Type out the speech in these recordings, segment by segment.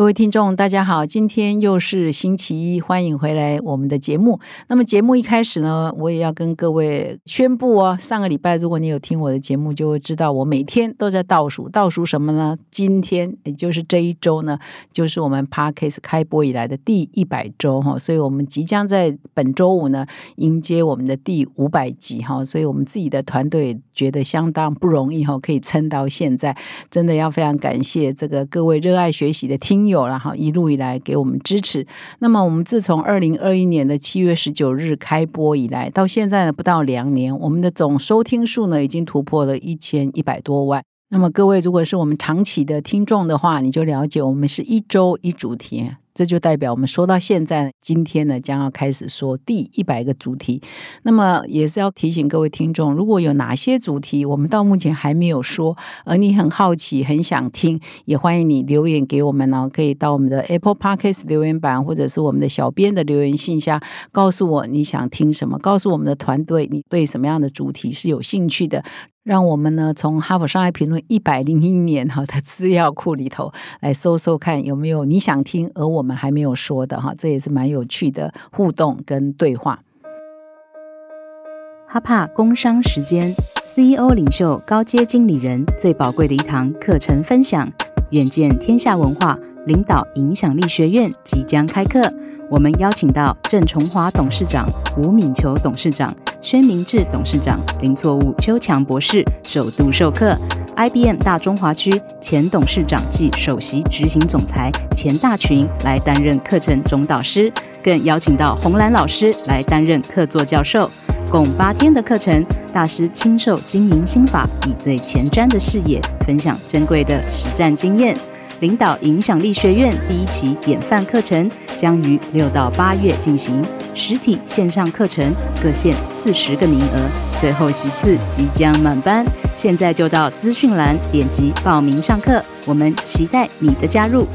各位听众，大家好，今天又是星期一，欢迎回来我们的节目。那么节目一开始呢，我也要跟各位宣布哦，上个礼拜如果你有听我的节目，就会知道我每天都在倒数，倒数什么呢？今天也就是这一周呢，就是我们 Parkes 开播以来的第一百周哈，所以我们即将在本周五呢迎接我们的第五百集哈，所以我们自己的团队觉得相当不容易哈，可以撑到现在，真的要非常感谢这个各位热爱学习的听。友，然后，一路以来给我们支持。那么我们自从二零二一年的七月十九日开播以来，到现在呢不到两年，我们的总收听数呢已经突破了一千一百多万。那么各位如果是我们长期的听众的话，你就了解我们是一周一主题。这就代表我们说到现在，今天呢将要开始说第一百个主题。那么也是要提醒各位听众，如果有哪些主题我们到目前还没有说，而你很好奇、很想听，也欢迎你留言给我们哦。可以到我们的 Apple Podcast 留言板，或者是我们的小编的留言信箱，告诉我你想听什么，告诉我们的团队你对什么样的主题是有兴趣的。让我们呢从《哈佛商业评论》一百零一年哈的资料库里头来搜搜看有没有你想听而我们还没有说的哈，这也是蛮有趣的互动跟对话。哈帕工商时间，CEO 领袖高阶经理人最宝贵的一堂课程分享，远见天下文化领导影响力学院即将开课，我们邀请到郑崇华董事长、吴敏球董事长。宣明志董事长林错误邱强博士首度授课，IBM 大中华区前董事长暨首席执行总裁钱大群来担任课程总导师，更邀请到红兰老师来担任客座教授，共八天的课程，大师亲授经营心法，以最前瞻的视野分享珍贵的实战经验。领导影响力学院第一期典范课程将于六到八月进行，实体线上课程各限四十个名额，最后席次即将满班，现在就到资讯栏点击报名上课，我们期待你的加入。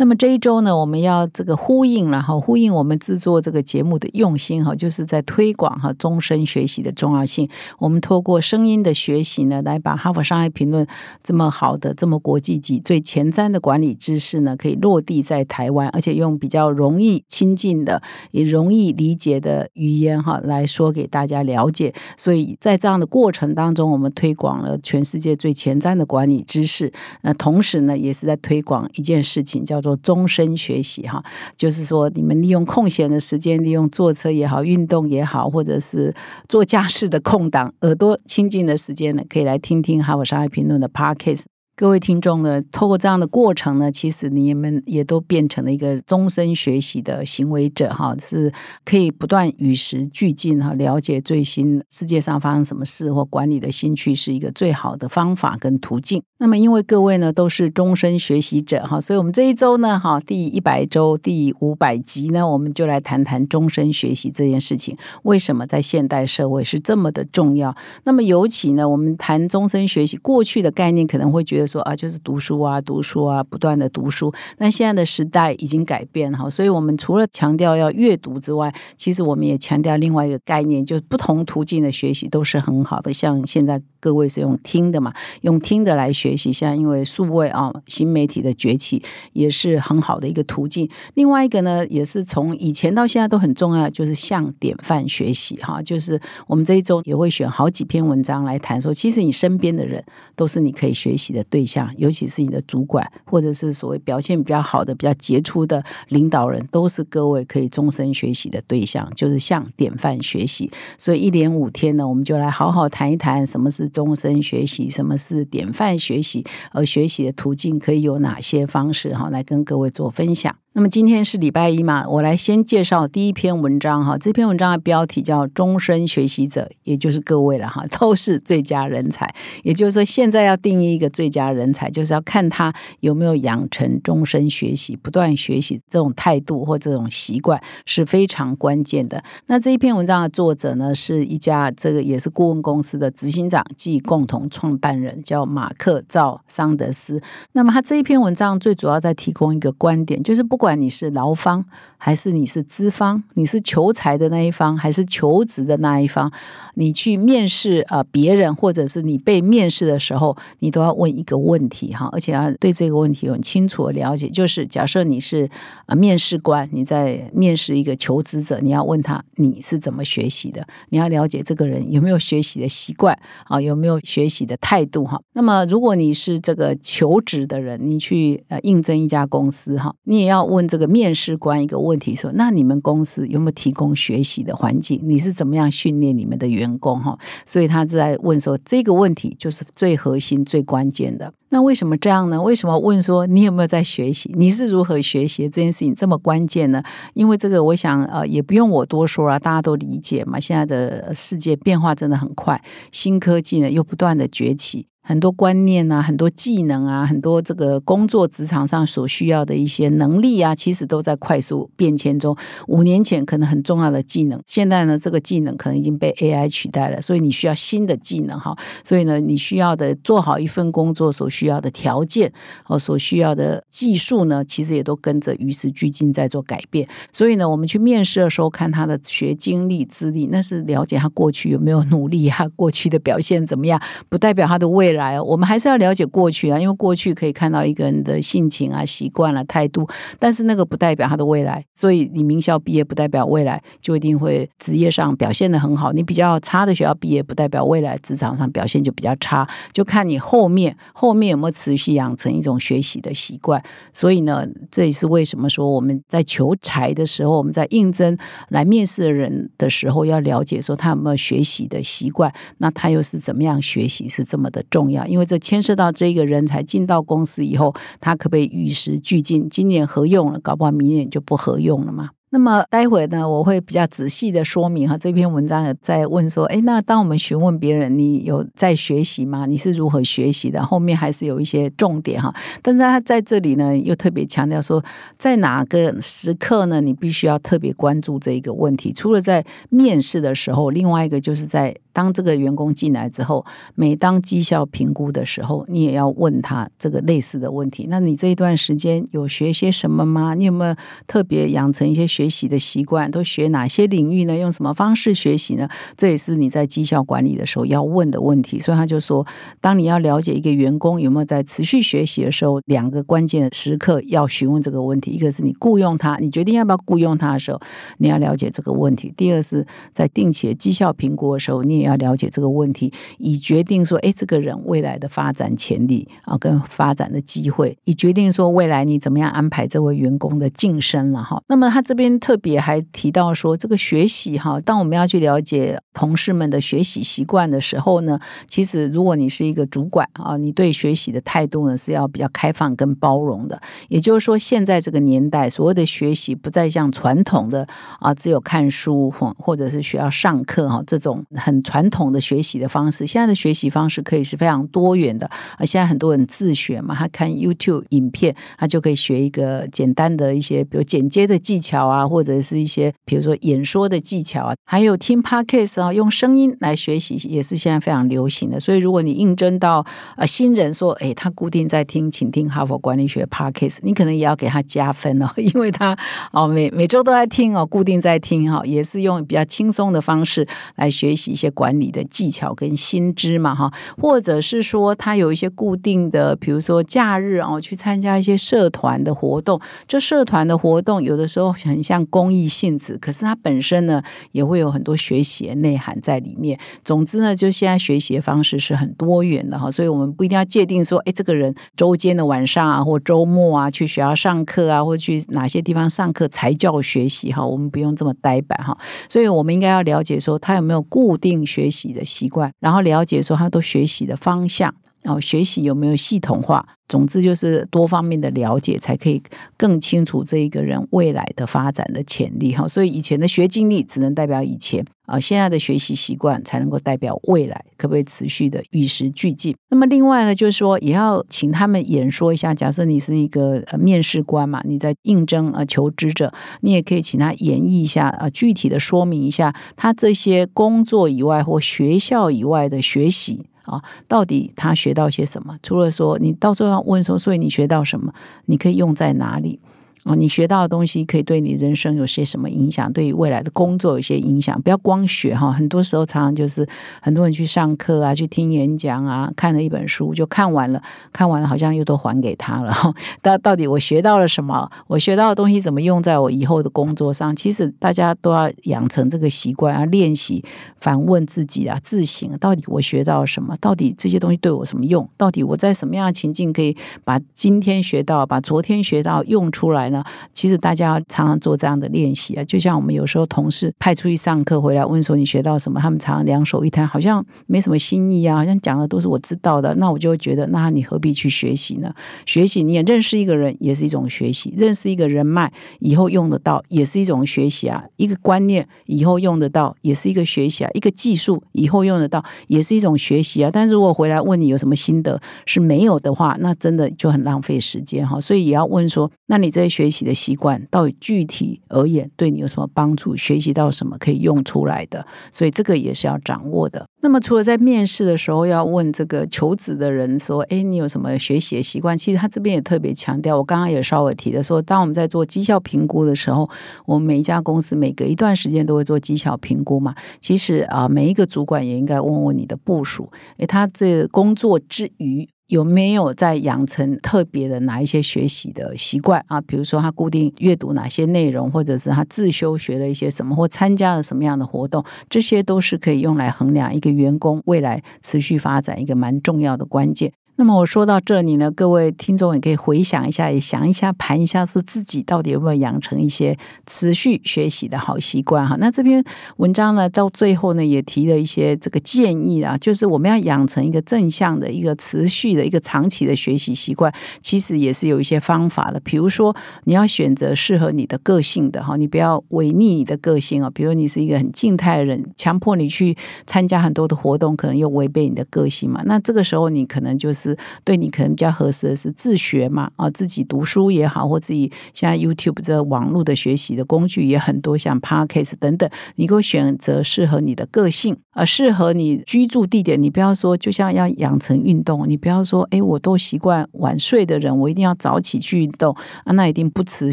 那么这一周呢，我们要这个呼应了哈，呼应我们制作这个节目的用心哈，就是在推广哈终身学习的重要性。我们透过声音的学习呢，来把《哈佛商业评论》这么好的、这么国际级、最前瞻的管理知识呢，可以落地在台湾，而且用比较容易亲近的、也容易理解的语言哈来说给大家了解。所以在这样的过程当中，我们推广了全世界最前瞻的管理知识。那同时呢，也是在推广一件事情，叫做。终身学习哈，就是说你们利用空闲的时间，利用坐车也好、运动也好，或者是做家事的空档，耳朵清静的时间呢，可以来听听《哈佛商业评论》的 Podcast。各位听众呢，透过这样的过程呢，其实你们也都变成了一个终身学习的行为者哈，是可以不断与时俱进哈，了解最新世界上发生什么事或管理的新趋势，一个最好的方法跟途径。那么，因为各位呢都是终身学习者哈，所以我们这一周呢，哈，第一百周第五百集呢，我们就来谈谈终身学习这件事情，为什么在现代社会是这么的重要？那么，尤其呢，我们谈终身学习，过去的概念可能会觉得。说啊，就是读书啊，读书啊，不断的读书。那现在的时代已经改变哈，所以我们除了强调要阅读之外，其实我们也强调另外一个概念，就是不同途径的学习都是很好的。像现在各位是用听的嘛，用听的来学习，像因为数位啊，新媒体的崛起也是很好的一个途径。另外一个呢，也是从以前到现在都很重要，就是向典范学习哈。就是我们这一周也会选好几篇文章来谈，说其实你身边的人都是你可以学习的对。对象，尤其是你的主管，或者是所谓表现比较好的、比较杰出的领导人，都是各位可以终身学习的对象，就是向典范学习。所以一连五天呢，我们就来好好谈一谈什么是终身学习，什么是典范学习，而学习的途径可以有哪些方式哈，来跟各位做分享。那么今天是礼拜一嘛，我来先介绍第一篇文章哈。这篇文章的标题叫“终身学习者”，也就是各位了哈，都是最佳人才。也就是说，现在要定义一个最佳人才，就是要看他有没有养成终身学习、不断学习这种态度或这种习惯，是非常关键的。那这一篇文章的作者呢，是一家这个也是顾问公司的执行长暨共同创办人，叫马克赵桑德斯。那么他这一篇文章最主要在提供一个观点，就是不。管管你是劳方还是你是资方，你是求财的那一方还是求职的那一方，你去面试啊别人，或者是你被面试的时候，你都要问一个问题哈，而且要对这个问题有很清楚的了解。就是假设你是啊面试官，你在面试一个求职者，你要问他你是怎么学习的，你要了解这个人有没有学习的习惯啊，有没有学习的态度哈。那么如果你是这个求职的人，你去呃应征一家公司哈，你也要。问这个面试官一个问题，说：“那你们公司有没有提供学习的环境？你是怎么样训练你们的员工？”哈，所以他在问说这个问题就是最核心、最关键的。那为什么这样呢？为什么问说你有没有在学习？你是如何学习这件事情这么关键呢？因为这个，我想呃，也不用我多说啊，大家都理解嘛。现在的世界变化真的很快，新科技呢又不断的崛起。很多观念啊，很多技能啊，很多这个工作职场上所需要的一些能力啊，其实都在快速变迁中。五年前可能很重要的技能，现在呢，这个技能可能已经被 AI 取代了，所以你需要新的技能哈。所以呢，你需要的做好一份工作所需要的条件和所需要的技术呢，其实也都跟着与时俱进在做改变。所以呢，我们去面试的时候看他的学经历资历，那是了解他过去有没有努力啊，过去的表现怎么样，不代表他的未未。来，我们还是要了解过去啊，因为过去可以看到一个人的性情啊、习惯了、态度，但是那个不代表他的未来。所以你名校毕业不代表未来就一定会职业上表现的很好。你比较差的学校毕业，不代表未来职场上表现就比较差。就看你后面后面有没有持续养成一种学习的习惯。所以呢，这也是为什么说我们在求财的时候，我们在应征来面试的人的时候，要了解说他有没有学习的习惯，那他又是怎么样学习，是这么的重。重要因为这牵涉到这个人才进到公司以后，他可不可以与时俱进？今年合用了，搞不好明年就不合用了嘛。那么待会呢，我会比较仔细的说明哈。这篇文章在问说，哎，那当我们询问别人，你有在学习吗？你是如何学习的？后面还是有一些重点哈。但是他在这里呢，又特别强调说，在哪个时刻呢，你必须要特别关注这一个问题。除了在面试的时候，另外一个就是在。当这个员工进来之后，每当绩效评估的时候，你也要问他这个类似的问题。那你这一段时间有学些什么吗？你有没有特别养成一些学习的习惯？都学哪些领域呢？用什么方式学习呢？这也是你在绩效管理的时候要问的问题。所以他就说，当你要了解一个员工有没有在持续学习的时候，两个关键的时刻要询问这个问题：一个是你雇佣他，你决定要不要雇佣他的时候，你要了解这个问题；第二是在定期的绩效评估的时候，你。也要要了解这个问题，以决定说，哎，这个人未来的发展潜力啊，跟发展的机会，以决定说未来你怎么样安排这位员工的晋升了哈。那么他这边特别还提到说，这个学习哈，当我们要去了解同事们的学习习惯的时候呢，其实如果你是一个主管啊，你对学习的态度呢是要比较开放跟包容的。也就是说，现在这个年代，所谓的学习不再像传统的啊，只有看书或或者是需要上课哈这种很。传统的学习的方式，现在的学习方式可以是非常多元的。啊，现在很多人自学嘛，他看 YouTube 影片，他就可以学一个简单的一些，比如剪接的技巧啊，或者是一些比如说演说的技巧啊，还有听 Podcast 啊，用声音来学习也是现在非常流行的。所以，如果你应征到呃新人说，哎，他固定在听，请听哈佛管理学 Podcast，你可能也要给他加分哦，因为他哦每每周都在听哦，固定在听哈，也是用比较轻松的方式来学习一些。管理的技巧跟薪资嘛，哈，或者是说他有一些固定的，比如说假日哦，去参加一些社团的活动。这社团的活动有的时候很像公益性质，可是它本身呢也会有很多学习的内涵在里面。总之呢，就现在学习的方式是很多元的哈，所以我们不一定要界定说，哎，这个人周间的晚上啊，或周末啊，去学校上课啊，或去哪些地方上课才叫学习哈，我们不用这么呆板哈。所以我们应该要了解说，他有没有固定。学习的习惯，然后了解说他都学习的方向。哦，学习有没有系统化？总之就是多方面的了解，才可以更清楚这一个人未来的发展的潜力哈。所以以前的学经历只能代表以前啊，现在的学习习惯才能够代表未来，可不可以持续的与时俱进？那么另外呢，就是说也要请他们演说一下。假设你是一个呃面试官嘛，你在应征呃求职者，你也可以请他演绎一下啊，具体的说明一下他这些工作以外或学校以外的学习。啊，到底他学到些什么？除了说，你到最后要问说，所以你学到什么？你可以用在哪里？哦，你学到的东西可以对你人生有些什么影响？对于未来的工作有些影响？不要光学哈，很多时候常常就是很多人去上课啊，去听演讲啊，看了一本书就看完了，看完了好像又都还给他了。到到底我学到了什么？我学到的东西怎么用在我以后的工作上？其实大家都要养成这个习惯啊，练习反问自己啊，自省到底我学到了什么？到底这些东西对我什么用？到底我在什么样的情境可以把今天学到、把昨天学到用出来？那其实大家常常做这样的练习啊，就像我们有时候同事派出去上课回来问说你学到什么，他们常常两手一摊，好像没什么新意啊，好像讲的都是我知道的，那我就会觉得，那你何必去学习呢？学习你也认识一个人也是一种学习，认识一个人脉以后用得到也是一种学习啊，一个观念以后用得到也是一个学习啊，一个技术以后用得到也是一种学习啊。但是如果回来问你有什么心得是没有的话，那真的就很浪费时间哈。所以也要问说，那你这些学习的习惯，到底具体而言对你有什么帮助？学习到什么可以用出来的？所以这个也是要掌握的。那么除了在面试的时候要问这个求职的人说：“哎，你有什么学习的习惯？”其实他这边也特别强调，我刚刚也稍微提的说，当我们在做绩效评估的时候，我们每一家公司每隔一段时间都会做绩效评估嘛。其实啊，每一个主管也应该问问你的部署，哎，他这工作之余。有没有在养成特别的哪一些学习的习惯啊？比如说他固定阅读哪些内容，或者是他自修学了一些什么，或参加了什么样的活动，这些都是可以用来衡量一个员工未来持续发展一个蛮重要的关键。那么我说到这里呢，各位听众也可以回想一下，也想一下盘一下，是自己到底有没有养成一些持续学习的好习惯哈。那这篇文章呢，到最后呢，也提了一些这个建议啊，就是我们要养成一个正向的一个持续的一个长期的学习习惯，其实也是有一些方法的。比如说，你要选择适合你的个性的哈，你不要违逆你的个性啊。比如你是一个很静态的人，强迫你去参加很多的活动，可能又违背你的个性嘛。那这个时候你可能就是。对你可能比较合适的是自学嘛啊，自己读书也好，或自己现在 YouTube 这网络的学习的工具也很多，像 Podcast 等等，你给我选择适合你的个性，啊适合你居住地点。你不要说，就像要养成运动，你不要说，哎，我都习惯晚睡的人，我一定要早起去运动啊，那一定不持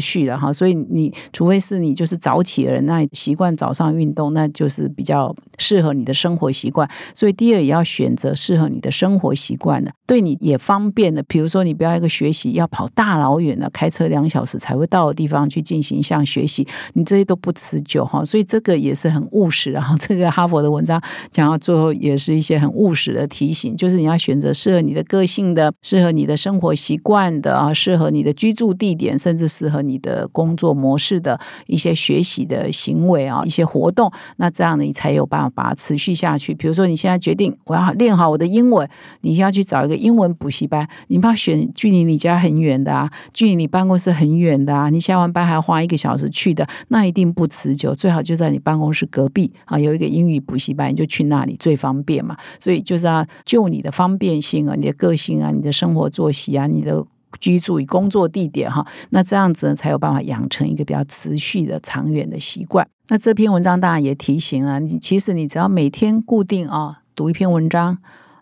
续了哈。所以你除非是你就是早起的人，那习惯早上运动，那就是比较适合你的生活习惯。所以第二也要选择适合你的生活习惯的，对你。也方便的，比如说你不要一个学习要跑大老远的，开车两小时才会到的地方去进行一项学习，你这些都不持久哈，所以这个也是很务实。然后这个哈佛的文章讲到最后，也是一些很务实的提醒，就是你要选择适合你的个性的、适合你的生活习惯的啊，适合你的居住地点，甚至适合你的工作模式的一些学习的行为啊，一些活动。那这样呢，你才有办法持续下去。比如说你现在决定我要练好我的英文，你要去找一个英英文。补习班，你不要选距离你家很远的啊，距离你办公室很远的啊，你下完班还要花一个小时去的，那一定不持久。最好就在你办公室隔壁啊，有一个英语补习班，你就去那里最方便嘛。所以就是要就你的方便性啊，你的个性啊，你的生活作息啊，你的居住与工作地点哈，那这样子呢才有办法养成一个比较持续的长远的习惯。那这篇文章当然也提醒了你，其实你只要每天固定啊读一篇文章。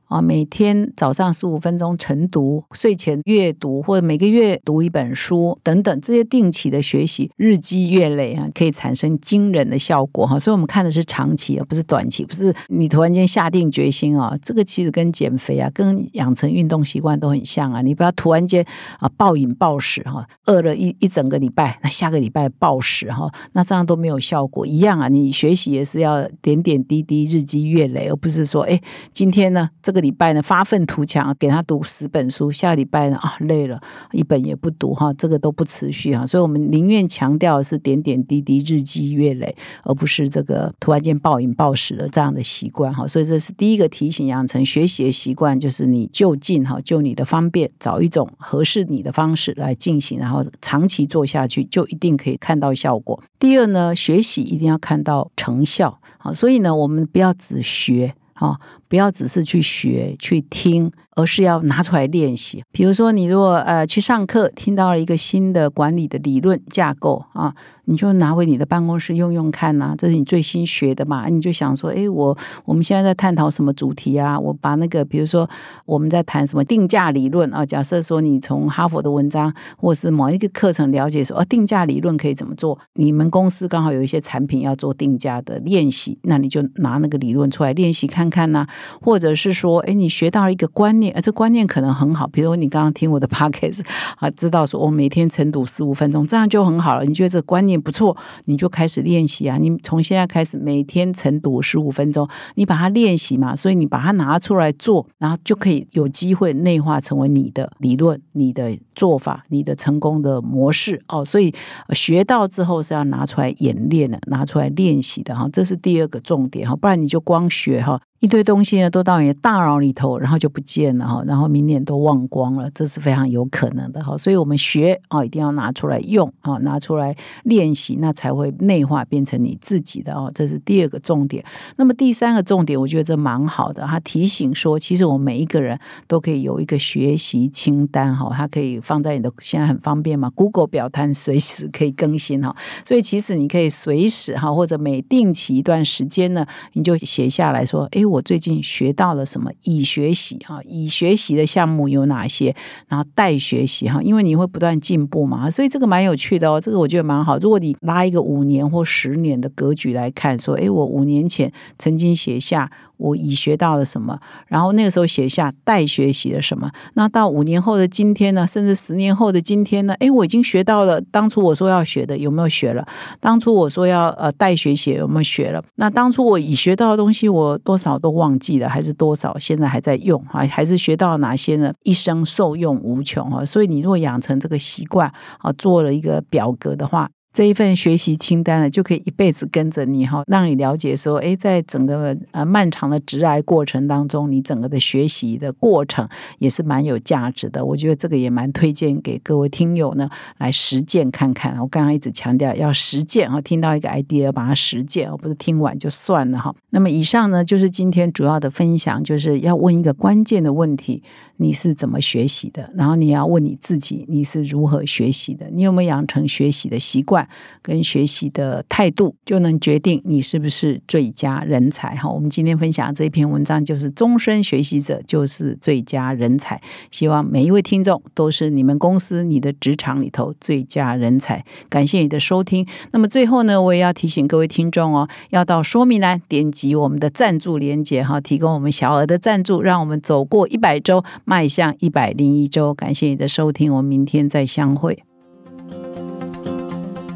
啊，每天早上十五分钟晨读，睡前阅读，或者每个月读一本书等等，这些定期的学习，日积月累啊，可以产生惊人的效果哈。所以，我们看的是长期，而不是短期，不是你突然间下定决心啊。这个其实跟减肥啊，跟养成运动习惯都很像啊。你不要突然间啊暴饮暴食哈，饿了一一整个礼拜，那下个礼拜暴食哈，那这样都没有效果一样啊。你学习也是要点点滴滴，日积月累，而不是说哎，今天呢这。个个礼拜呢发愤图强，给他读十本书，下礼拜呢啊累了，一本也不读哈，这个都不持续哈。所以我们宁愿强调是点点滴滴、日积月累，而不是这个突然间暴饮暴食的这样的习惯哈。所以这是第一个提醒，养成学习的习惯，就是你就近哈，就你的方便，找一种合适你的方式来进行，然后长期做下去，就一定可以看到效果。第二呢，学习一定要看到成效啊，所以呢，我们不要只学啊，不要只是去学去听。而是要拿出来练习。比如说，你如果呃去上课，听到了一个新的管理的理论架构啊，你就拿回你的办公室用用看呐。这是你最新学的嘛？你就想说，哎，我我们现在在探讨什么主题啊？我把那个，比如说我们在谈什么定价理论啊？假设说你从哈佛的文章或是某一个课程了解说，哦，定价理论可以怎么做？你们公司刚好有一些产品要做定价的练习，那你就拿那个理论出来练习看看呐。或者是说，哎，你学到了一个观念。呃，这观念可能很好，比如你刚刚听我的 podcast 啊，知道说我每天晨读十五分钟，这样就很好了。你觉得这个观念不错，你就开始练习啊。你从现在开始每天晨读十五分钟，你把它练习嘛，所以你把它拿出来做，然后就可以有机会内化成为你的理论、你的做法、你的成功的模式哦。所以学到之后是要拿出来演练的，拿出来练习的哈，这是第二个重点哈，不然你就光学哈。一堆东西呢，都到你的大脑里头，然后就不见了哈，然后明年都忘光了，这是非常有可能的哈。所以，我们学啊，一定要拿出来用啊，拿出来练习，那才会内化变成你自己的哦。这是第二个重点。那么第三个重点，我觉得这蛮好的。他提醒说，其实我们每一个人都可以有一个学习清单哈，它可以放在你的现在很方便嘛，Google 表单随时可以更新哈。所以，其实你可以随时哈，或者每定期一段时间呢，你就写下来说，哎。我最近学到了什么？已学习哈，已学习的项目有哪些？然后待学习哈，因为你会不断进步嘛，所以这个蛮有趣的哦。这个我觉得蛮好。如果你拉一个五年或十年的格局来看，说，诶，我五年前曾经写下。我已学到了什么？然后那个时候写下待学习的什么？那到五年后的今天呢？甚至十年后的今天呢？诶，我已经学到了当初我说要学的有没有学了？当初我说要呃待学习有没有学了？那当初我已学到的东西，我多少都忘记了，还是多少现在还在用啊？还是学到哪些呢？一生受用无穷啊！所以你如果养成这个习惯啊，做了一个表格的话。这一份学习清单呢，就可以一辈子跟着你哈，让你了解说，哎，在整个呃漫长的直癌过程当中，你整个的学习的过程也是蛮有价值的。我觉得这个也蛮推荐给各位听友呢来实践看看。我刚刚一直强调要实践哈，听到一个 idea 把它实践，而不是听完就算了哈。那么以上呢就是今天主要的分享，就是要问一个关键的问题：你是怎么学习的？然后你要问你自己，你是如何学习的？你有没有养成学习的习惯？跟学习的态度，就能决定你是不是最佳人才哈。我们今天分享这篇文章，就是终身学习者就是最佳人才。希望每一位听众都是你们公司、你的职场里头最佳人才。感谢你的收听。那么最后呢，我也要提醒各位听众哦，要到说明栏点击我们的赞助连接哈，提供我们小额的赞助，让我们走过一百周，迈向一百零一周。感谢你的收听，我们明天再相会。